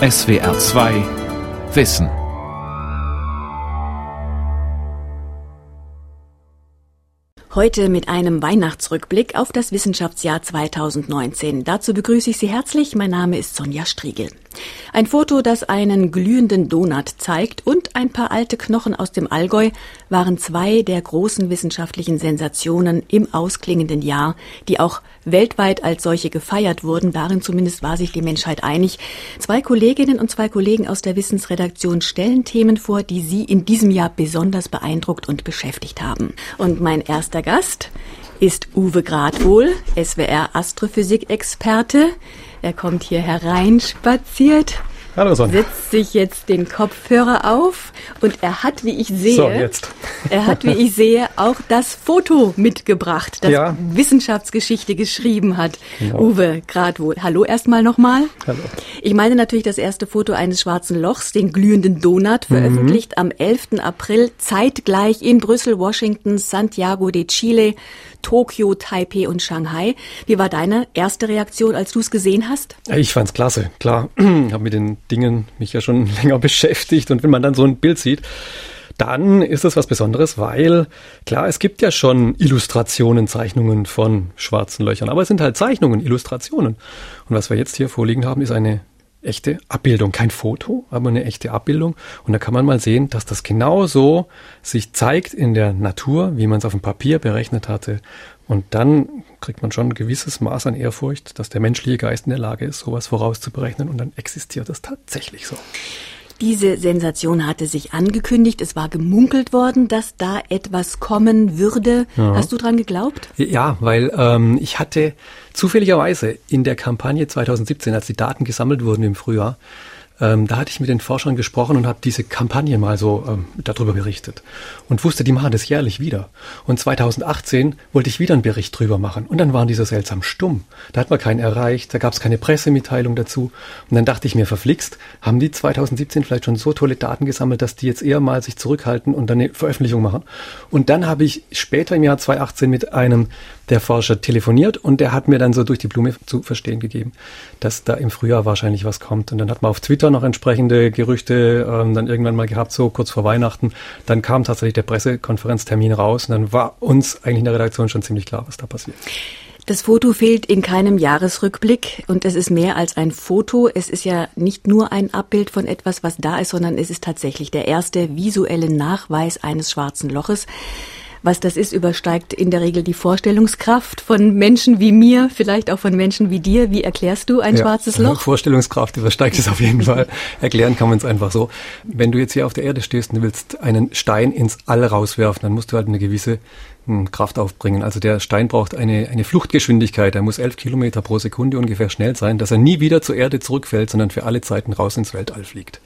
SWR 2 Wissen. Heute mit einem Weihnachtsrückblick auf das Wissenschaftsjahr 2019. Dazu begrüße ich Sie herzlich. Mein Name ist Sonja Striegel. Ein Foto, das einen glühenden Donut zeigt und ein paar alte Knochen aus dem Allgäu waren zwei der großen wissenschaftlichen Sensationen im ausklingenden Jahr, die auch weltweit als solche gefeiert wurden. Darin zumindest war sich die Menschheit einig. Zwei Kolleginnen und zwei Kollegen aus der Wissensredaktion stellen Themen vor, die sie in diesem Jahr besonders beeindruckt und beschäftigt haben. Und mein erster Gast ist Uwe Gradwohl, SWR Astrophysik-Experte. Er kommt hier hereinspaziert. Hallo Sonja. Setzt sich jetzt den Kopfhörer auf und er hat, wie ich sehe, so, jetzt. er hat, wie ich sehe, auch das Foto mitgebracht, das ja. Wissenschaftsgeschichte geschrieben hat. Genau. Uwe Gradwohl. Hallo erstmal nochmal. Hallo. Ich meine natürlich das erste Foto eines schwarzen Lochs, den glühenden Donut, mhm. veröffentlicht mhm. am 11. April, zeitgleich in Brüssel, Washington, Santiago de Chile, Tokio, Taipei und Shanghai. Wie war deine erste Reaktion, als du es gesehen hast? Ich fand's klasse, klar. habe mit den Dingen mich ja schon länger beschäftigt und wenn man dann so ein Bild sieht, dann ist es was Besonderes, weil klar, es gibt ja schon Illustrationen, Zeichnungen von schwarzen Löchern, aber es sind halt Zeichnungen, Illustrationen. Und was wir jetzt hier vorliegen haben, ist eine echte Abbildung, kein Foto, aber eine echte Abbildung. Und da kann man mal sehen, dass das genauso sich zeigt in der Natur, wie man es auf dem Papier berechnet hatte. Und dann kriegt man schon ein gewisses Maß an Ehrfurcht, dass der menschliche Geist in der Lage ist, sowas vorauszuberechnen. Und dann existiert es tatsächlich so. Diese Sensation hatte sich angekündigt. Es war gemunkelt worden, dass da etwas kommen würde. Ja. Hast du dran geglaubt? Ja, weil ähm, ich hatte zufälligerweise in der Kampagne 2017, als die Daten gesammelt wurden im Frühjahr, ähm, da hatte ich mit den Forschern gesprochen und habe diese Kampagne mal so ähm, darüber berichtet und wusste, die machen das jährlich wieder. Und 2018 wollte ich wieder einen Bericht drüber machen und dann waren die so seltsam stumm. Da hat man keinen erreicht, da gab es keine Pressemitteilung dazu. Und dann dachte ich mir, verflixt, haben die 2017 vielleicht schon so tolle Daten gesammelt, dass die jetzt eher mal sich zurückhalten und dann eine Veröffentlichung machen. Und dann habe ich später im Jahr 2018 mit einem der Forscher telefoniert und der hat mir dann so durch die Blume zu verstehen gegeben, dass da im Frühjahr wahrscheinlich was kommt. Und dann hat man auf Twitter noch entsprechende Gerüchte ähm, dann irgendwann mal gehabt, so kurz vor Weihnachten. Dann kam tatsächlich der Pressekonferenztermin raus und dann war uns eigentlich in der Redaktion schon ziemlich klar, was da passiert. Das Foto fehlt in keinem Jahresrückblick und es ist mehr als ein Foto. Es ist ja nicht nur ein Abbild von etwas, was da ist, sondern es ist tatsächlich der erste visuelle Nachweis eines schwarzen Loches. Was das ist, übersteigt in der Regel die Vorstellungskraft von Menschen wie mir, vielleicht auch von Menschen wie dir. Wie erklärst du ein ja, schwarzes Loch? Vorstellungskraft übersteigt es auf jeden Fall. Erklären kann man es einfach so. Wenn du jetzt hier auf der Erde stehst und willst einen Stein ins All rauswerfen, dann musst du halt eine gewisse hm, Kraft aufbringen. Also der Stein braucht eine, eine Fluchtgeschwindigkeit. Er muss elf Kilometer pro Sekunde ungefähr schnell sein, dass er nie wieder zur Erde zurückfällt, sondern für alle Zeiten raus ins Weltall fliegt.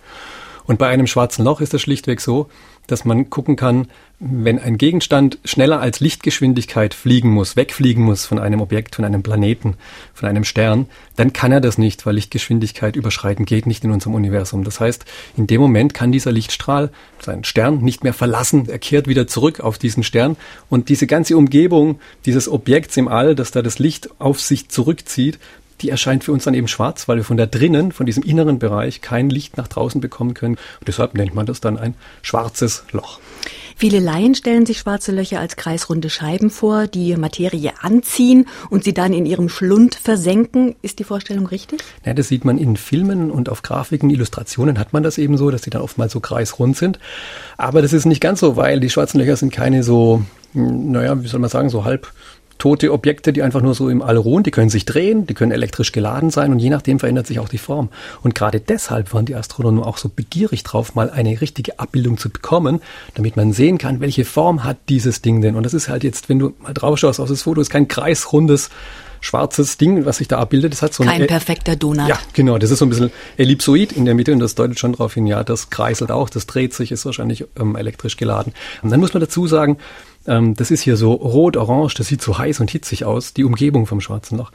Und bei einem schwarzen Loch ist das schlichtweg so, dass man gucken kann, wenn ein Gegenstand schneller als Lichtgeschwindigkeit fliegen muss, wegfliegen muss von einem Objekt, von einem Planeten, von einem Stern, dann kann er das nicht, weil Lichtgeschwindigkeit überschreiten geht nicht in unserem Universum. Das heißt, in dem Moment kann dieser Lichtstrahl seinen Stern nicht mehr verlassen. Er kehrt wieder zurück auf diesen Stern und diese ganze Umgebung dieses Objekts im All, das da das Licht auf sich zurückzieht, die erscheint für uns dann eben schwarz, weil wir von da drinnen, von diesem inneren Bereich, kein Licht nach draußen bekommen können. Und deshalb nennt man das dann ein schwarzes Loch. Viele Laien stellen sich schwarze Löcher als kreisrunde Scheiben vor, die Materie anziehen und sie dann in ihrem Schlund versenken. Ist die Vorstellung richtig? Ja, das sieht man in Filmen und auf Grafiken, Illustrationen hat man das eben so, dass sie dann oftmals so kreisrund sind. Aber das ist nicht ganz so, weil die schwarzen Löcher sind keine so, hm, naja, wie soll man sagen, so halb tote Objekte, die einfach nur so im All ruhen. Die können sich drehen, die können elektrisch geladen sein und je nachdem verändert sich auch die Form. Und gerade deshalb waren die Astronomen auch so begierig drauf, mal eine richtige Abbildung zu bekommen, damit man sehen kann, welche Form hat dieses Ding denn. Und das ist halt jetzt, wenn du mal drauf schaust auf das Foto, ist kein kreisrundes schwarzes Ding, was sich da abbildet. Das hat so Kein perfekter Donut. Ja, genau. Das ist so ein bisschen ellipsoid in der Mitte und das deutet schon darauf hin, ja, das kreiselt auch, das dreht sich, ist wahrscheinlich ähm, elektrisch geladen. Und dann muss man dazu sagen, ähm, das ist hier so rot-orange, das sieht so heiß und hitzig aus, die Umgebung vom schwarzen Loch.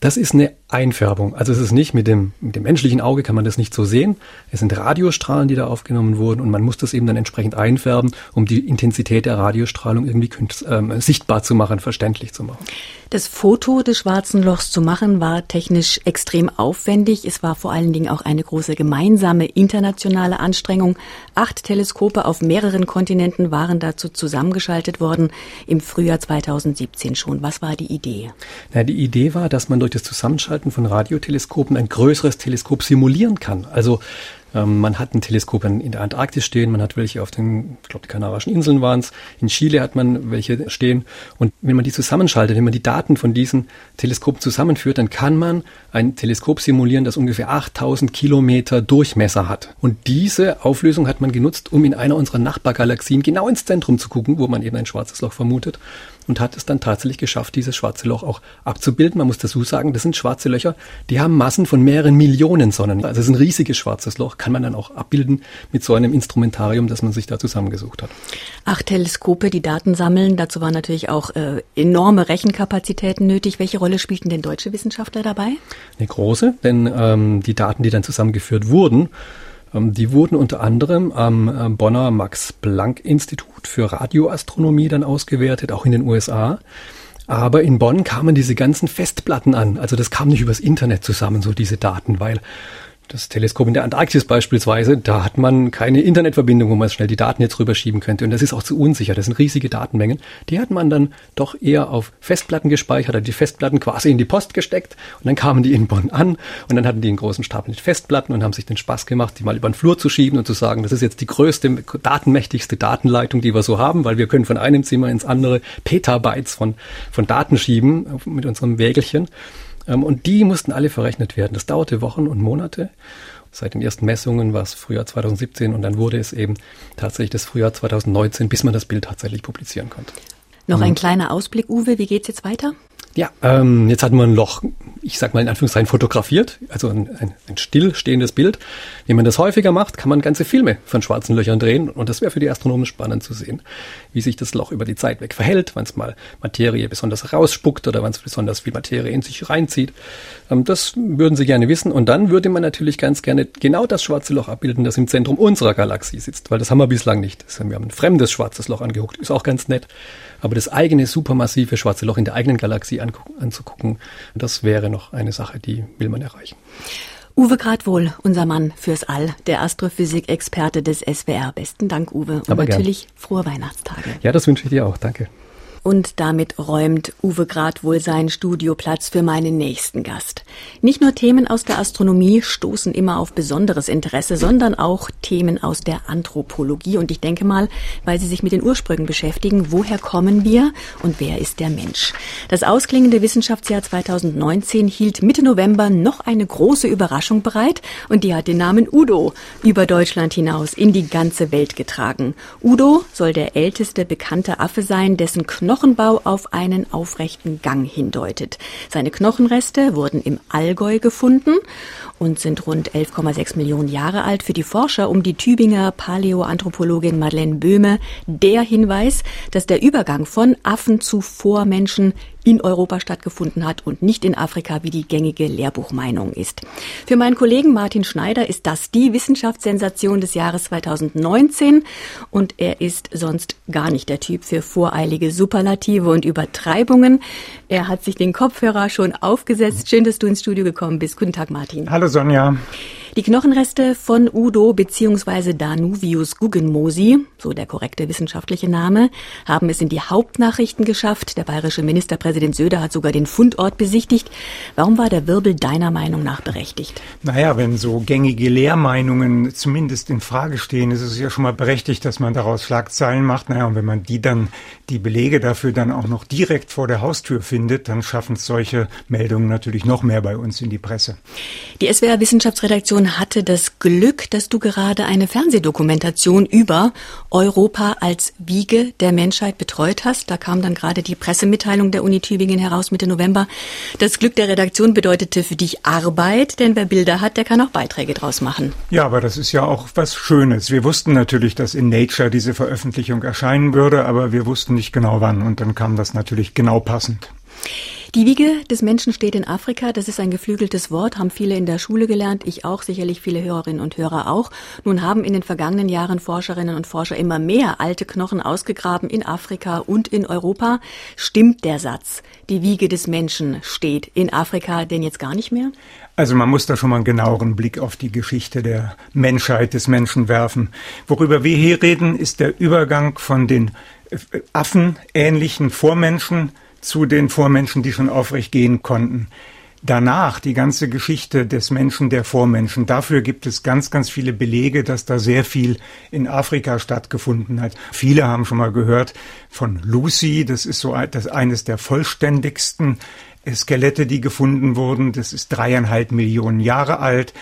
Das ist eine Einfärbung. Also es ist nicht mit dem, mit dem menschlichen Auge kann man das nicht so sehen. Es sind Radiostrahlen, die da aufgenommen wurden und man muss das eben dann entsprechend einfärben, um die Intensität der Radiostrahlung irgendwie ähm, sichtbar zu machen, verständlich zu machen. Das Foto des schwarzen Lochs zu machen war technisch extrem aufwendig. Es war vor allen Dingen auch eine große gemeinsame internationale Anstrengung. Acht Teleskope auf mehreren Kontinenten waren dazu zusammengeschaltet worden im Frühjahr 2017 schon. Was war die Idee? Na, die Idee war, dass man durch das Zusammenschalten von Radioteleskopen ein größeres Teleskop simulieren kann. Also ähm, man hat ein Teleskop in, der Antarktis stehen, man hat welche auf den, ich glaube, die Kanarischen Inseln waren es. In Chile hat man welche stehen. Und wenn man die zusammenschaltet, wenn man die Daten von diesen Teleskopen zusammenführt, dann kann man ein Teleskop simulieren, das ungefähr 8000 Kilometer Durchmesser hat. Und diese Auflösung hat man genutzt, um in einer unserer Nachbargalaxien genau ins Zentrum zu gucken, wo man eben ein schwarzes Loch vermutet und hat es dann tatsächlich geschafft, dieses schwarze Loch auch abzubilden. Man muss dazu sagen, das sind schwarze Löcher, die haben Massen von mehreren Millionen Sonnen. Also es ist ein riesiges schwarzes Loch, kann man dann auch abbilden mit so einem Instrumentarium, das man sich da zusammengesucht hat. Acht Teleskope, die Daten sammeln, dazu waren natürlich auch äh, enorme Rechenkapazitäten nötig. Welche Rolle spielten denn deutsche Wissenschaftler dabei? Eine große, denn ähm, die Daten, die dann zusammengeführt wurden, die wurden unter anderem am äh, Bonner Max-Planck-Institut für Radioastronomie dann ausgewertet, auch in den USA. Aber in Bonn kamen diese ganzen Festplatten an. Also das kam nicht übers Internet zusammen, so diese Daten, weil das Teleskop in der Antarktis beispielsweise, da hat man keine Internetverbindung, wo man schnell die Daten jetzt rüberschieben könnte. Und das ist auch zu unsicher. Das sind riesige Datenmengen. Die hat man dann doch eher auf Festplatten gespeichert, hat die Festplatten quasi in die Post gesteckt und dann kamen die in Bonn an und dann hatten die einen großen Stapel mit Festplatten und haben sich den Spaß gemacht, die mal über den Flur zu schieben und zu sagen, das ist jetzt die größte, datenmächtigste Datenleitung, die wir so haben, weil wir können von einem Zimmer ins andere Petabytes von, von Daten schieben mit unserem Wägelchen. Ähm, und die mussten alle verrechnet werden. Das dauerte Wochen und Monate. Seit den ersten Messungen war es Frühjahr 2017 und dann wurde es eben tatsächlich das Frühjahr 2019, bis man das Bild tatsächlich publizieren konnte. Noch ein kleiner Ausblick, Uwe, wie geht's jetzt weiter? Ja, ähm, jetzt hatten wir ein Loch, ich sag mal in Anführungszeichen fotografiert, also ein, ein, ein stillstehendes Bild. Wenn man das häufiger macht, kann man ganze Filme von schwarzen Löchern drehen und das wäre für die Astronomen spannend zu sehen, wie sich das Loch über die Zeit weg verhält, wenn es mal Materie besonders rausspuckt oder wenn es besonders viel Materie in sich reinzieht. Ähm, das würden Sie gerne wissen und dann würde man natürlich ganz gerne genau das schwarze Loch abbilden, das im Zentrum unserer Galaxie sitzt, weil das haben wir bislang nicht. Wir haben ein fremdes schwarzes Loch angeguckt, ist auch ganz nett, aber das eigene supermassive schwarze Loch in der eigenen Galaxie anzugucken. Das wäre noch eine Sache, die will man erreichen. Uwe Gradwohl, unser Mann fürs All, der Astrophysik-Experte des SWR. Besten Dank, Uwe. Und Aber natürlich gern. frohe Weihnachtstage. Ja, das wünsche ich dir auch. Danke. Und damit räumt Uwe Grad wohl seinen Studioplatz für meinen nächsten Gast. Nicht nur Themen aus der Astronomie stoßen immer auf besonderes Interesse, sondern auch Themen aus der Anthropologie. Und ich denke mal, weil sie sich mit den Ursprüngen beschäftigen, woher kommen wir und wer ist der Mensch? Das ausklingende Wissenschaftsjahr 2019 hielt Mitte November noch eine große Überraschung bereit und die hat den Namen Udo über Deutschland hinaus in die ganze Welt getragen. Udo soll der älteste bekannte Affe sein, dessen Knochen Knochenbau auf einen aufrechten Gang hindeutet. Seine Knochenreste wurden im Allgäu gefunden und sind rund 11,6 Millionen Jahre alt. Für die Forscher um die Tübinger Paläoanthropologin Madeleine Böhme der Hinweis, dass der Übergang von Affen zu Vormenschen in Europa stattgefunden hat und nicht in Afrika, wie die gängige Lehrbuchmeinung ist. Für meinen Kollegen Martin Schneider ist das die Wissenschaftssensation des Jahres 2019 und er ist sonst gar nicht der Typ für voreilige Superlative und Übertreibungen. Er hat sich den Kopfhörer schon aufgesetzt. Schön, dass du ins Studio gekommen bist. Guten Tag, Martin. Hallo Sonja. Die Knochenreste von Udo bzw. Danuvius Guggenmosi, so der korrekte wissenschaftliche Name, haben es in die Hauptnachrichten geschafft. Der bayerische Ministerpräsident Söder hat sogar den Fundort besichtigt. Warum war der Wirbel deiner Meinung nach berechtigt? Naja, wenn so gängige Lehrmeinungen zumindest in Frage stehen, ist es ja schon mal berechtigt, dass man daraus Schlagzeilen macht. Naja, und wenn man die dann, die Belege dafür dann auch noch direkt vor der Haustür findet, dann schaffen es solche Meldungen natürlich noch mehr bei uns in die Presse. Die SWR Wissenschaftsredaktion Redaktion hatte das Glück, dass du gerade eine Fernsehdokumentation über Europa als Wiege der Menschheit betreut hast. Da kam dann gerade die Pressemitteilung der Uni Tübingen heraus Mitte November. Das Glück der Redaktion bedeutete für dich Arbeit, denn wer Bilder hat, der kann auch Beiträge draus machen. Ja, aber das ist ja auch was Schönes. Wir wussten natürlich, dass in Nature diese Veröffentlichung erscheinen würde, aber wir wussten nicht genau wann und dann kam das natürlich genau passend. Die Wiege des Menschen steht in Afrika. Das ist ein geflügeltes Wort, haben viele in der Schule gelernt, ich auch, sicherlich viele Hörerinnen und Hörer auch. Nun haben in den vergangenen Jahren Forscherinnen und Forscher immer mehr alte Knochen ausgegraben in Afrika und in Europa. Stimmt der Satz, die Wiege des Menschen steht in Afrika denn jetzt gar nicht mehr? Also man muss da schon mal einen genaueren Blick auf die Geschichte der Menschheit des Menschen werfen. Worüber wir hier reden, ist der Übergang von den affenähnlichen Vormenschen zu den Vormenschen, die schon aufrecht gehen konnten. Danach die ganze Geschichte des Menschen, der Vormenschen. Dafür gibt es ganz, ganz viele Belege, dass da sehr viel in Afrika stattgefunden hat. Viele haben schon mal gehört von Lucy. Das ist so das eines der vollständigsten Skelette, die gefunden wurden. Das ist dreieinhalb Millionen Jahre alt.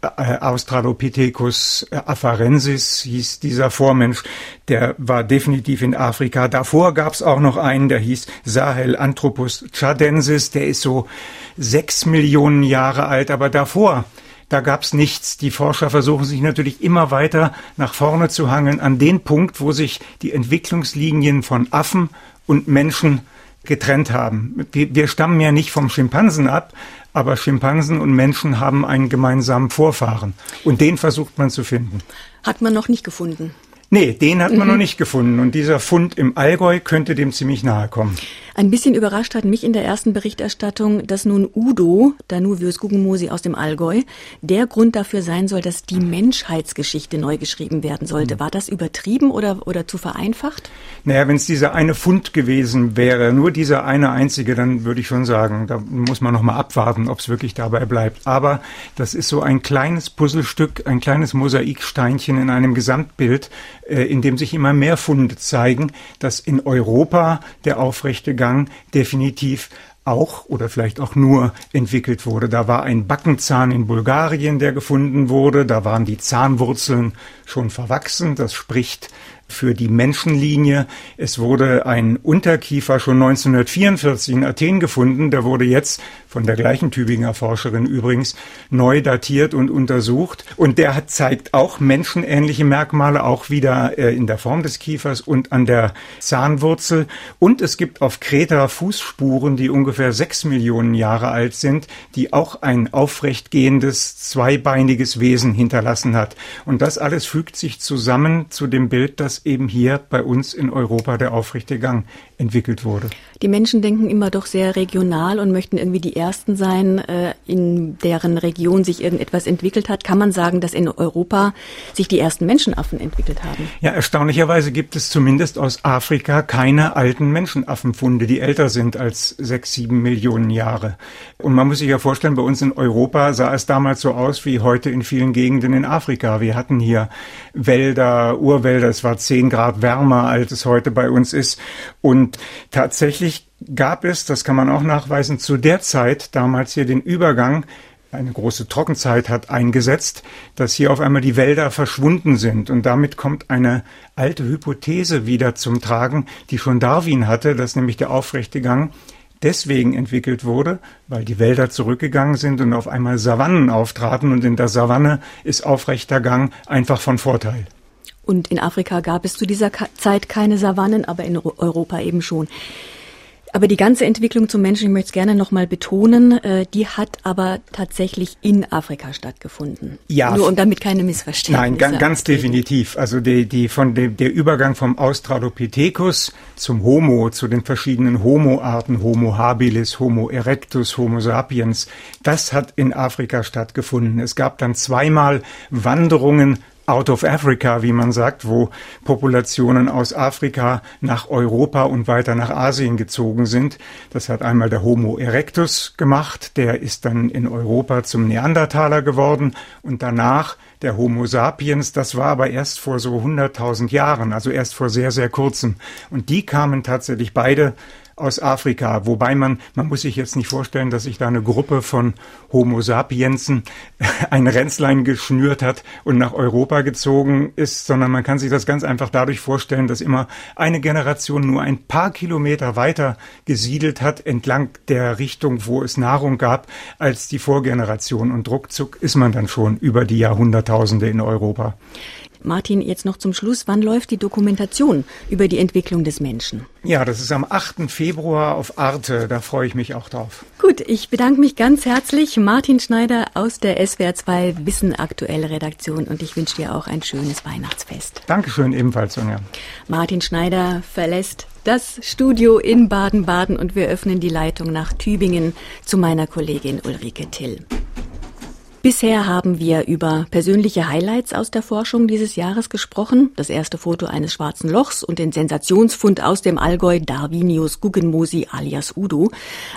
Äh, Australopithecus äh, afarensis hieß dieser Vormensch, der war definitiv in Afrika. Davor gab es auch noch einen, der hieß Sahelanthropus chadensis, der ist so sechs Millionen Jahre alt, aber davor da gab's nichts. Die Forscher versuchen sich natürlich immer weiter nach vorne zu hangeln an den Punkt, wo sich die Entwicklungslinien von Affen und Menschen getrennt haben. Wir stammen ja nicht vom Schimpansen ab, aber Schimpansen und Menschen haben einen gemeinsamen Vorfahren. Und den versucht man zu finden. Hat man noch nicht gefunden. Nee, den hat man mhm. noch nicht gefunden. Und dieser Fund im Allgäu könnte dem ziemlich nahe kommen. Ein bisschen überrascht hat mich in der ersten Berichterstattung, dass nun Udo, Danuvius Guggenmosi aus dem Allgäu, der Grund dafür sein soll, dass die Menschheitsgeschichte neu geschrieben werden sollte. Mhm. War das übertrieben oder, oder zu vereinfacht? Naja, wenn es dieser eine Fund gewesen wäre, nur dieser eine einzige, dann würde ich schon sagen, da muss man noch mal abwarten, ob es wirklich dabei bleibt. Aber das ist so ein kleines Puzzlestück, ein kleines Mosaiksteinchen in einem Gesamtbild, äh, in dem sich immer mehr Funde zeigen, dass in Europa der aufrechte Gang Gang definitiv auch oder vielleicht auch nur entwickelt wurde. Da war ein Backenzahn in Bulgarien, der gefunden wurde. Da waren die Zahnwurzeln schon verwachsen. Das spricht für die Menschenlinie. Es wurde ein Unterkiefer schon 1944 in Athen gefunden. Der wurde jetzt von der gleichen Tübinger Forscherin übrigens neu datiert und untersucht. Und der hat, zeigt auch menschenähnliche Merkmale, auch wieder äh, in der Form des Kiefers und an der Zahnwurzel. Und es gibt auf Kreta Fußspuren, die ungefähr sechs Millionen Jahre alt sind, die auch ein aufrecht gehendes, zweibeiniges Wesen hinterlassen hat. Und das alles fügt sich zusammen zu dem Bild, das eben hier bei uns in Europa der aufrechte Gang entwickelt wurde. Die Menschen denken immer doch sehr regional und möchten irgendwie die Ersten sein, äh, in deren Region sich irgendetwas entwickelt hat. Kann man sagen, dass in Europa sich die ersten Menschenaffen entwickelt haben? Ja, erstaunlicherweise gibt es zumindest aus Afrika keine alten Menschenaffenfunde, die älter sind als sechs, sieben Millionen Jahre. Und man muss sich ja vorstellen, bei uns in Europa sah es damals so aus wie heute in vielen Gegenden in Afrika. Wir hatten hier Wälder, Urwälder, es war zehn Grad wärmer, als es heute bei uns ist. Und tatsächlich gab es, das kann man auch nachweisen, zu der Zeit damals hier den Übergang eine große Trockenzeit hat eingesetzt, dass hier auf einmal die Wälder verschwunden sind. Und damit kommt eine alte Hypothese wieder zum Tragen, die schon Darwin hatte, dass nämlich der aufrechte Gang deswegen entwickelt wurde, weil die Wälder zurückgegangen sind und auf einmal Savannen auftraten und in der Savanne ist aufrechter Gang einfach von Vorteil. Und in Afrika gab es zu dieser Zeit keine Savannen, aber in Europa eben schon. Aber die ganze Entwicklung zum Menschen, ich möchte es gerne nochmal betonen, äh, die hat aber tatsächlich in Afrika stattgefunden. Ja. Nur um damit keine Missverständnisse. Nein, ganz, ganz definitiv. Also die, die von dem, der Übergang vom Australopithecus zum Homo, zu den verschiedenen Homo-Arten, Homo habilis, Homo erectus, Homo sapiens, das hat in Afrika stattgefunden. Es gab dann zweimal Wanderungen out of Africa, wie man sagt, wo Populationen aus Afrika nach Europa und weiter nach Asien gezogen sind. Das hat einmal der Homo erectus gemacht, der ist dann in Europa zum Neandertaler geworden und danach der Homo sapiens, das war aber erst vor so 100.000 Jahren, also erst vor sehr, sehr kurzem. Und die kamen tatsächlich beide aus Afrika. Wobei man, man muss sich jetzt nicht vorstellen, dass sich da eine Gruppe von Homo sapiensen ein Ränzlein geschnürt hat und nach Europa gezogen ist, sondern man kann sich das ganz einfach dadurch vorstellen, dass immer eine Generation nur ein paar Kilometer weiter gesiedelt hat entlang der Richtung, wo es Nahrung gab, als die Vorgeneration. Und ruckzuck ist man dann schon über die Jahrhunderttausende in Europa. Martin, jetzt noch zum Schluss. Wann läuft die Dokumentation über die Entwicklung des Menschen? Ja, das ist am 8. Februar auf Arte. Da freue ich mich auch drauf. Gut, ich bedanke mich ganz herzlich. Martin Schneider aus der SWR2 Wissen Aktuell Redaktion und ich wünsche dir auch ein schönes Weihnachtsfest. Dankeschön ebenfalls, Sonja. Martin Schneider verlässt das Studio in Baden-Baden und wir öffnen die Leitung nach Tübingen zu meiner Kollegin Ulrike Till. Bisher haben wir über persönliche Highlights aus der Forschung dieses Jahres gesprochen. Das erste Foto eines schwarzen Lochs und den Sensationsfund aus dem Allgäu Darwinius Guggenmosi alias Udo.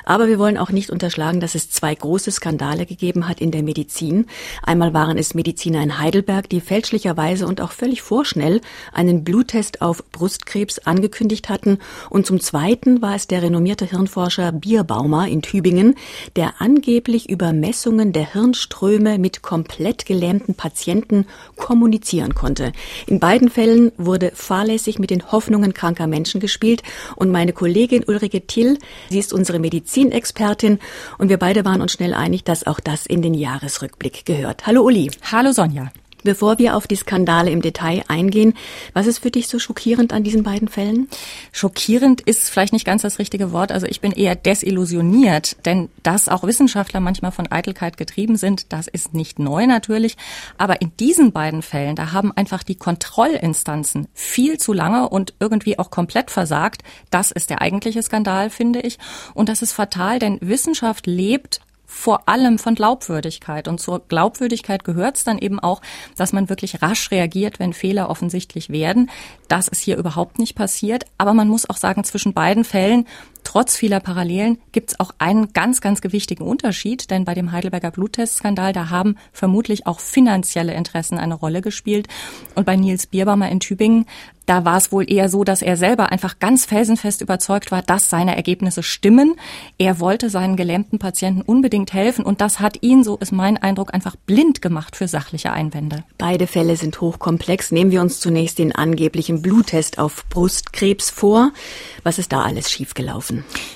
Aber wir wollen auch nicht unterschlagen, dass es zwei große Skandale gegeben hat in der Medizin. Einmal waren es Mediziner in Heidelberg, die fälschlicherweise und auch völlig vorschnell einen Bluttest auf Brustkrebs angekündigt hatten. Und zum Zweiten war es der renommierte Hirnforscher Bierbaumer in Tübingen, der angeblich über Messungen der Hirnströme Ströme mit komplett gelähmten Patienten kommunizieren konnte. In beiden Fällen wurde fahrlässig mit den Hoffnungen kranker Menschen gespielt und meine Kollegin Ulrike Till, sie ist unsere Medizinexpertin und wir beide waren uns schnell einig, dass auch das in den Jahresrückblick gehört. Hallo Uli. Hallo Sonja. Bevor wir auf die Skandale im Detail eingehen, was ist für dich so schockierend an diesen beiden Fällen? Schockierend ist vielleicht nicht ganz das richtige Wort. Also ich bin eher desillusioniert, denn dass auch Wissenschaftler manchmal von Eitelkeit getrieben sind, das ist nicht neu natürlich. Aber in diesen beiden Fällen, da haben einfach die Kontrollinstanzen viel zu lange und irgendwie auch komplett versagt. Das ist der eigentliche Skandal, finde ich. Und das ist fatal, denn Wissenschaft lebt vor allem von Glaubwürdigkeit. Und zur Glaubwürdigkeit gehört es dann eben auch, dass man wirklich rasch reagiert, wenn Fehler offensichtlich werden. Das ist hier überhaupt nicht passiert. Aber man muss auch sagen, zwischen beiden Fällen Trotz vieler Parallelen gibt es auch einen ganz, ganz gewichtigen Unterschied, denn bei dem Heidelberger Bluttestskandal, da haben vermutlich auch finanzielle Interessen eine Rolle gespielt. Und bei Nils Bierbaumer in Tübingen, da war es wohl eher so, dass er selber einfach ganz felsenfest überzeugt war, dass seine Ergebnisse stimmen. Er wollte seinen gelähmten Patienten unbedingt helfen und das hat ihn, so ist mein Eindruck, einfach blind gemacht für sachliche Einwände. Beide Fälle sind hochkomplex. Nehmen wir uns zunächst den angeblichen Bluttest auf Brustkrebs vor. Was ist da alles schiefgelaufen?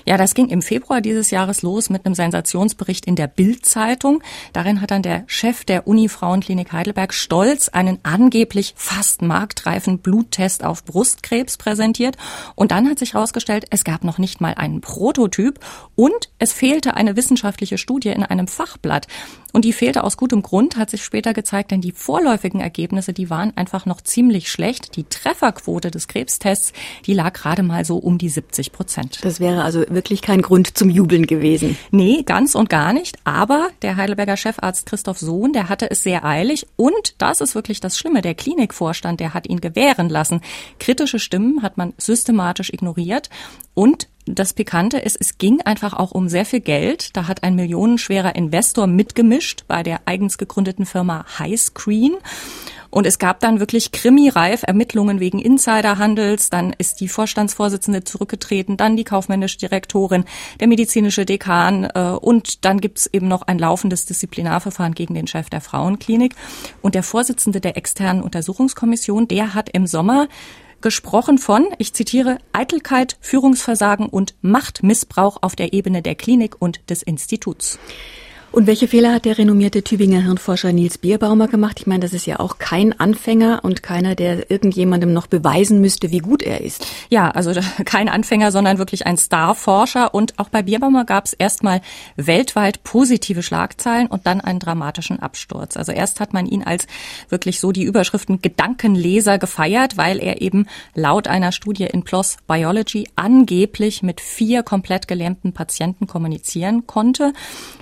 Ja, das ging im Februar dieses Jahres los mit einem Sensationsbericht in der Bild-Zeitung. Darin hat dann der Chef der Uni-Frauenklinik Heidelberg stolz einen angeblich fast marktreifen Bluttest auf Brustkrebs präsentiert. Und dann hat sich herausgestellt, es gab noch nicht mal einen Prototyp und es fehlte eine wissenschaftliche Studie in einem Fachblatt. Und die fehlte aus gutem Grund, hat sich später gezeigt, denn die vorläufigen Ergebnisse, die waren einfach noch ziemlich schlecht. Die Trefferquote des Krebstests, die lag gerade mal so um die 70 Prozent. Wäre also wirklich kein Grund zum Jubeln gewesen. Nee, ganz und gar nicht. Aber der Heidelberger Chefarzt Christoph Sohn, der hatte es sehr eilig. Und das ist wirklich das Schlimme. Der Klinikvorstand, der hat ihn gewähren lassen. Kritische Stimmen hat man systematisch ignoriert. Und das Pikante ist, es ging einfach auch um sehr viel Geld. Da hat ein millionenschwerer Investor mitgemischt bei der eigens gegründeten Firma Highscreen. Und es gab dann wirklich krimireif Ermittlungen wegen Insiderhandels. Dann ist die Vorstandsvorsitzende zurückgetreten, dann die kaufmännische Direktorin, der medizinische Dekan äh, und dann gibt's eben noch ein laufendes Disziplinarverfahren gegen den Chef der Frauenklinik. Und der Vorsitzende der externen Untersuchungskommission, der hat im Sommer gesprochen von, ich zitiere, Eitelkeit, Führungsversagen und Machtmissbrauch auf der Ebene der Klinik und des Instituts. Und welche Fehler hat der renommierte Tübinger Hirnforscher Nils Bierbaumer gemacht? Ich meine, das ist ja auch kein Anfänger und keiner, der irgendjemandem noch beweisen müsste, wie gut er ist. Ja, also kein Anfänger, sondern wirklich ein Starforscher. Und auch bei Bierbaumer gab es erstmal weltweit positive Schlagzeilen und dann einen dramatischen Absturz. Also erst hat man ihn als wirklich so die Überschriften Gedankenleser gefeiert, weil er eben laut einer Studie in PLOS Biology angeblich mit vier komplett gelähmten Patienten kommunizieren konnte.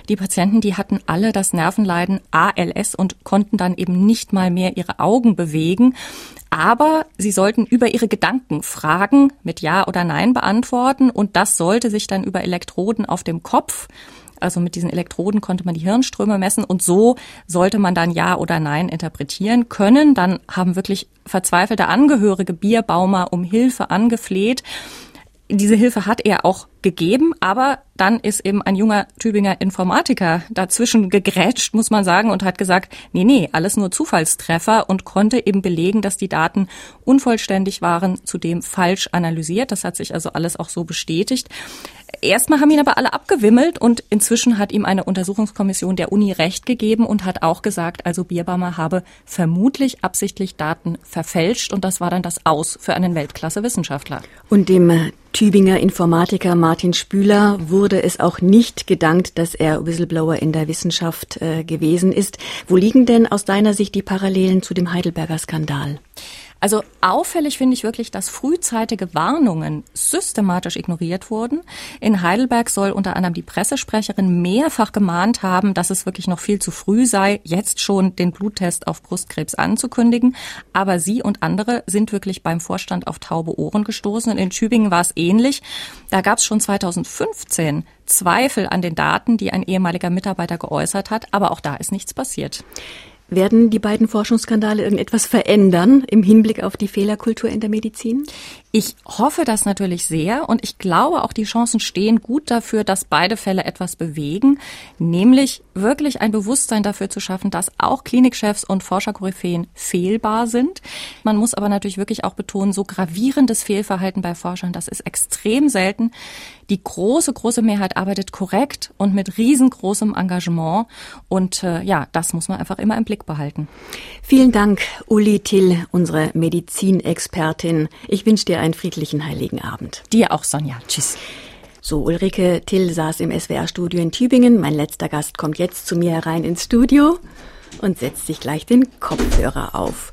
Die Patienten, die hatten alle das Nervenleiden ALS und konnten dann eben nicht mal mehr ihre Augen bewegen. Aber sie sollten über ihre Gedanken Fragen mit Ja oder Nein beantworten und das sollte sich dann über Elektroden auf dem Kopf also mit diesen Elektroden konnte man die Hirnströme messen und so sollte man dann Ja oder Nein interpretieren können. Dann haben wirklich verzweifelte Angehörige Bierbaumer um Hilfe angefleht. Diese Hilfe hat er auch gegeben, aber dann ist eben ein junger Tübinger Informatiker dazwischen gegrätscht, muss man sagen, und hat gesagt, nee, nee, alles nur Zufallstreffer und konnte eben belegen, dass die Daten unvollständig waren, zudem falsch analysiert. Das hat sich also alles auch so bestätigt. Erstmal haben ihn aber alle abgewimmelt und inzwischen hat ihm eine Untersuchungskommission der Uni Recht gegeben und hat auch gesagt, also Bierbaumer habe vermutlich absichtlich Daten verfälscht und das war dann das Aus für einen Weltklasse-Wissenschaftler. Und dem äh, Tübinger Informatiker Martin Spüler wurde es auch nicht gedankt, dass er Whistleblower in der Wissenschaft äh, gewesen ist. Wo liegen denn aus deiner Sicht die Parallelen zu dem Heidelberger Skandal? Also auffällig finde ich wirklich, dass frühzeitige Warnungen systematisch ignoriert wurden. In Heidelberg soll unter anderem die Pressesprecherin mehrfach gemahnt haben, dass es wirklich noch viel zu früh sei, jetzt schon den Bluttest auf Brustkrebs anzukündigen. Aber sie und andere sind wirklich beim Vorstand auf taube Ohren gestoßen. Und in Tübingen war es ähnlich. Da gab es schon 2015 Zweifel an den Daten, die ein ehemaliger Mitarbeiter geäußert hat. Aber auch da ist nichts passiert. Werden die beiden Forschungsskandale irgendetwas verändern im Hinblick auf die Fehlerkultur in der Medizin? Ich hoffe das natürlich sehr und ich glaube auch die Chancen stehen gut dafür, dass beide Fälle etwas bewegen, nämlich wirklich ein Bewusstsein dafür zu schaffen, dass auch Klinikchefs und Forscherkoryphäen fehlbar sind. Man muss aber natürlich wirklich auch betonen, so gravierendes Fehlverhalten bei Forschern, das ist extrem selten. Die große, große Mehrheit arbeitet korrekt und mit riesengroßem Engagement und äh, ja, das muss man einfach immer im Blick behalten. Vielen Dank, Uli Till, unsere Medizinexpertin. Ich wünsche dir einen friedlichen Heiligen Abend. Dir auch, Sonja. Tschüss. So, Ulrike Till saß im SWR-Studio in Tübingen. Mein letzter Gast kommt jetzt zu mir herein ins Studio und setzt sich gleich den Kopfhörer auf.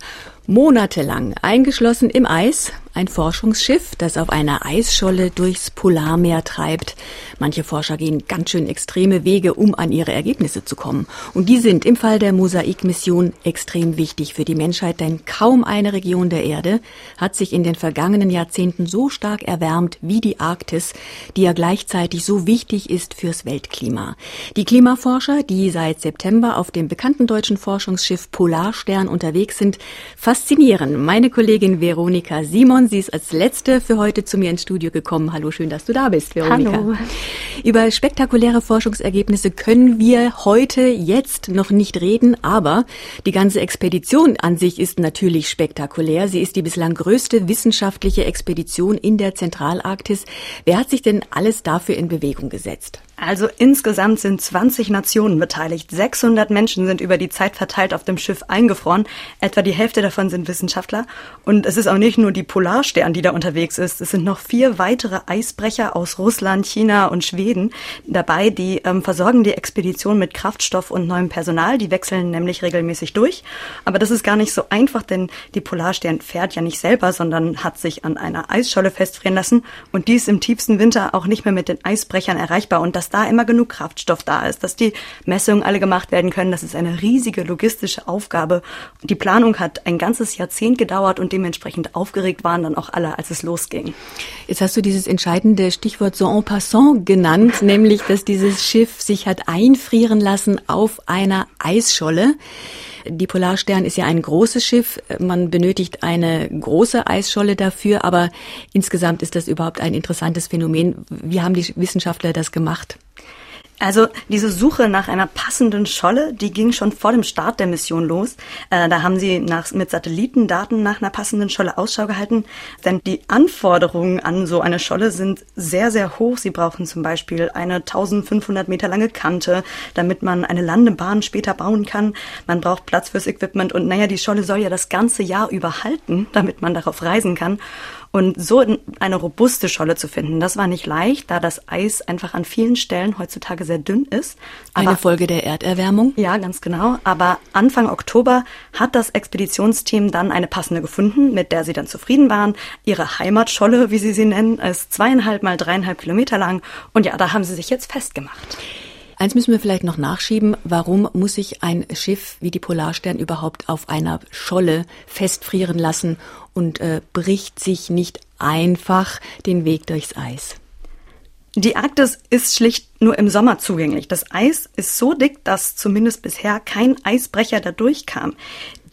Monatelang eingeschlossen im Eis, ein Forschungsschiff, das auf einer Eisscholle durchs Polarmeer treibt. Manche Forscher gehen ganz schön extreme Wege, um an ihre Ergebnisse zu kommen. Und die sind im Fall der Mosaik-Mission extrem wichtig für die Menschheit, denn kaum eine Region der Erde hat sich in den vergangenen Jahrzehnten so stark erwärmt wie die Arktis, die ja gleichzeitig so wichtig ist fürs Weltklima. Die Klimaforscher, die seit September auf dem bekannten deutschen Forschungsschiff Polarstern unterwegs sind, faszinieren meine Kollegin Veronika Simon Braun. Sie ist als Letzte für heute zu mir ins Studio gekommen. Hallo, schön, dass du da bist, Veronika. Hallo. Über spektakuläre Forschungsergebnisse können wir heute jetzt noch nicht reden, aber die ganze Expedition an sich ist natürlich spektakulär. Sie ist die bislang größte wissenschaftliche Expedition in der Zentralarktis. Wer hat sich denn alles dafür in Bewegung gesetzt? Also insgesamt sind 20 Nationen beteiligt. 600 Menschen sind über die Zeit verteilt auf dem Schiff eingefroren. Etwa die Hälfte davon sind Wissenschaftler. Und es ist auch nicht nur die Polarstern, die da unterwegs ist. Es sind noch vier weitere Eisbrecher aus Russland, China und Schweden dabei. Die ähm, versorgen die Expedition mit Kraftstoff und neuem Personal. Die wechseln nämlich regelmäßig durch. Aber das ist gar nicht so einfach, denn die Polarstern fährt ja nicht selber, sondern hat sich an einer Eisscholle festfrieren lassen. Und die ist im tiefsten Winter auch nicht mehr mit den Eisbrechern erreichbar. Und das da immer genug Kraftstoff da ist, dass die Messungen alle gemacht werden können. Das ist eine riesige logistische Aufgabe. Die Planung hat ein ganzes Jahrzehnt gedauert und dementsprechend aufgeregt waren dann auch alle, als es losging. Jetzt hast du dieses entscheidende Stichwort so en passant genannt, nämlich, dass dieses Schiff sich hat einfrieren lassen auf einer Eisscholle. Die Polarstern ist ja ein großes Schiff. Man benötigt eine große Eisscholle dafür, aber insgesamt ist das überhaupt ein interessantes Phänomen. Wie haben die Wissenschaftler das gemacht? Also diese Suche nach einer passenden Scholle, die ging schon vor dem Start der Mission los. Äh, da haben sie nach, mit Satellitendaten nach einer passenden Scholle Ausschau gehalten. Denn die Anforderungen an so eine Scholle sind sehr, sehr hoch. Sie brauchen zum Beispiel eine 1500 Meter lange Kante, damit man eine Landebahn später bauen kann. Man braucht Platz fürs Equipment und naja, die Scholle soll ja das ganze Jahr überhalten, damit man darauf reisen kann. Und so eine robuste Scholle zu finden, das war nicht leicht, da das Eis einfach an vielen Stellen heutzutage sehr dünn ist. Aber, eine Folge der Erderwärmung? Ja, ganz genau. Aber Anfang Oktober hat das Expeditionsteam dann eine passende gefunden, mit der sie dann zufrieden waren. Ihre Heimatscholle, wie sie sie nennen, ist zweieinhalb mal dreieinhalb Kilometer lang. Und ja, da haben sie sich jetzt festgemacht. Eins müssen wir vielleicht noch nachschieben. Warum muss sich ein Schiff wie die Polarstern überhaupt auf einer Scholle festfrieren lassen und äh, bricht sich nicht einfach den Weg durchs Eis? Die Arktis ist schlicht nur im Sommer zugänglich. Das Eis ist so dick, dass zumindest bisher kein Eisbrecher da durchkam.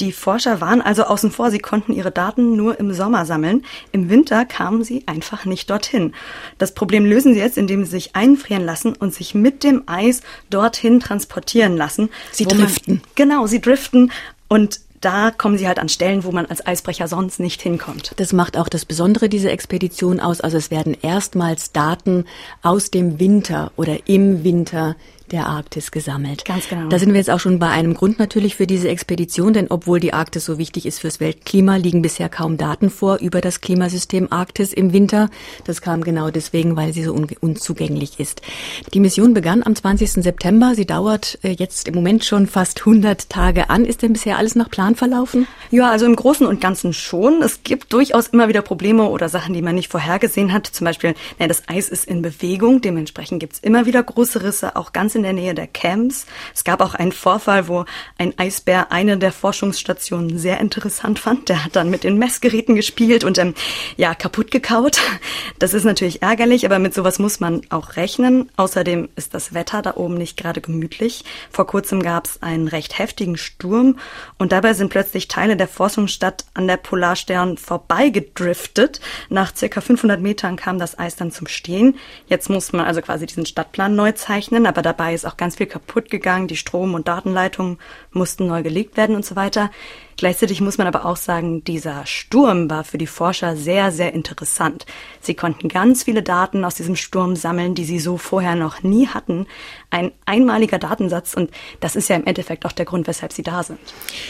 Die Forscher waren also außen vor, sie konnten ihre Daten nur im Sommer sammeln. Im Winter kamen sie einfach nicht dorthin. Das Problem lösen sie jetzt, indem sie sich einfrieren lassen und sich mit dem Eis dorthin transportieren lassen. Sie driften. Man, genau, sie driften und da kommen sie halt an Stellen, wo man als Eisbrecher sonst nicht hinkommt. Das macht auch das Besondere dieser Expedition aus. Also es werden erstmals Daten aus dem Winter oder im Winter der Arktis gesammelt. Ganz genau. Da sind wir jetzt auch schon bei einem Grund natürlich für diese Expedition, denn obwohl die Arktis so wichtig ist fürs Weltklima, liegen bisher kaum Daten vor über das Klimasystem Arktis im Winter. Das kam genau deswegen, weil sie so un unzugänglich ist. Die Mission begann am 20. September. Sie dauert äh, jetzt im Moment schon fast 100 Tage an. Ist denn bisher alles nach Plan verlaufen? Ja, also im Großen und Ganzen schon. Es gibt durchaus immer wieder Probleme oder Sachen, die man nicht vorhergesehen hat. Zum Beispiel, na, das Eis ist in Bewegung. Dementsprechend gibt's immer wieder große Risse, auch ganz in der Nähe der Camps. Es gab auch einen Vorfall, wo ein Eisbär eine der Forschungsstationen sehr interessant fand. Der hat dann mit den Messgeräten gespielt und ähm, ja, kaputt gekaut. Das ist natürlich ärgerlich, aber mit sowas muss man auch rechnen. Außerdem ist das Wetter da oben nicht gerade gemütlich. Vor kurzem gab es einen recht heftigen Sturm und dabei sind plötzlich Teile der Forschungsstadt an der Polarstern vorbeigedriftet. Nach circa 500 Metern kam das Eis dann zum Stehen. Jetzt muss man also quasi diesen Stadtplan neu zeichnen, aber dabei ist auch ganz viel kaputt gegangen. Die Strom- und Datenleitungen mussten neu gelegt werden und so weiter. Gleichzeitig muss man aber auch sagen, dieser Sturm war für die Forscher sehr, sehr interessant. Sie konnten ganz viele Daten aus diesem Sturm sammeln, die sie so vorher noch nie hatten. Ein einmaliger Datensatz und das ist ja im Endeffekt auch der Grund, weshalb sie da sind.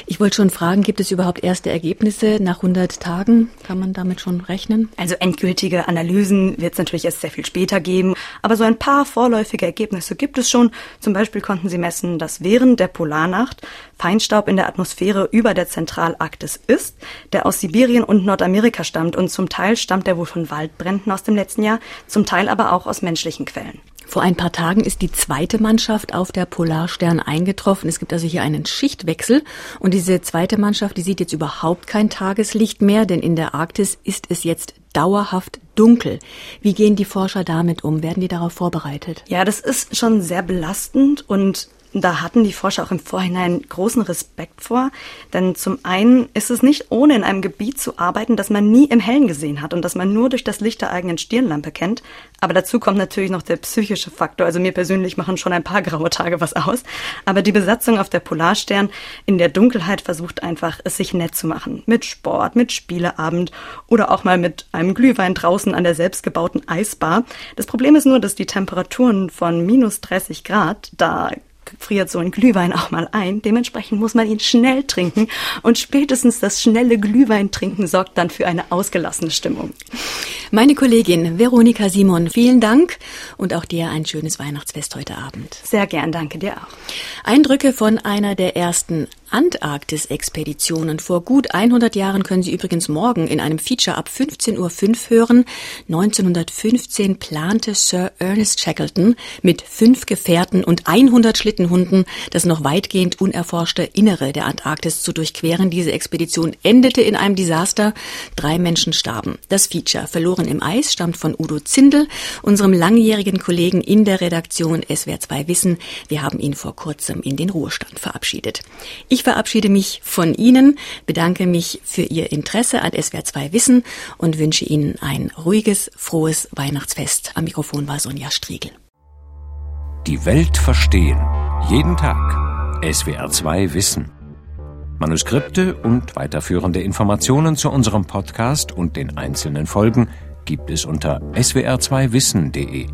Ich wollte schon fragen, gibt es überhaupt erste Ergebnisse nach 100 Tagen? Kann man damit schon rechnen? Also endgültige Analysen wird es natürlich erst sehr viel später geben, aber so ein paar vorläufige Ergebnisse gibt es schon. Zum Beispiel konnten sie messen, dass während der Polarnacht Feinstaub in der Atmosphäre über der Zentralarktis ist, der aus Sibirien und Nordamerika stammt und zum Teil stammt er wohl von Waldbränden aus dem letzten Jahr, zum Teil aber auch aus menschlichen Quellen. Vor ein paar Tagen ist die zweite Mannschaft auf der Polarstern eingetroffen. Es gibt also hier einen Schichtwechsel und diese zweite Mannschaft, die sieht jetzt überhaupt kein Tageslicht mehr, denn in der Arktis ist es jetzt dauerhaft dunkel. Wie gehen die Forscher damit um? Werden die darauf vorbereitet? Ja, das ist schon sehr belastend und da hatten die Forscher auch im Vorhinein großen Respekt vor, denn zum einen ist es nicht ohne in einem Gebiet zu arbeiten, das man nie im Hellen gesehen hat und das man nur durch das Licht der eigenen Stirnlampe kennt. Aber dazu kommt natürlich noch der psychische Faktor. Also mir persönlich machen schon ein paar graue Tage was aus. Aber die Besatzung auf der Polarstern in der Dunkelheit versucht einfach, es sich nett zu machen. Mit Sport, mit Spieleabend oder auch mal mit einem Glühwein draußen an der selbstgebauten Eisbar. Das Problem ist nur, dass die Temperaturen von minus 30 Grad da friert so ein Glühwein auch mal ein. Dementsprechend muss man ihn schnell trinken und spätestens das schnelle Glühweintrinken sorgt dann für eine ausgelassene Stimmung. Meine Kollegin Veronika Simon, vielen Dank und auch dir ein schönes Weihnachtsfest heute Abend. Sehr gern, danke dir auch. Eindrücke von einer der ersten Antarktis-Expeditionen. Vor gut 100 Jahren können Sie übrigens morgen in einem Feature ab 15.05 Uhr hören. 1915 plante Sir Ernest Shackleton mit fünf Gefährten und 100 Schlittenhunden das noch weitgehend unerforschte Innere der Antarktis zu durchqueren. Diese Expedition endete in einem Desaster. Drei Menschen starben. Das Feature Verloren im Eis stammt von Udo Zindel, unserem langjährigen Kollegen in der Redaktion SWR 2 Wissen. Wir haben ihn vor kurzem in den Ruhestand verabschiedet. Ich ich verabschiede mich von Ihnen, bedanke mich für Ihr Interesse an SWR2 Wissen und wünsche Ihnen ein ruhiges, frohes Weihnachtsfest. Am Mikrofon war Sonja Striegel. Die Welt verstehen. Jeden Tag. SWR2 Wissen. Manuskripte und weiterführende Informationen zu unserem Podcast und den einzelnen Folgen gibt es unter swr2wissen.de.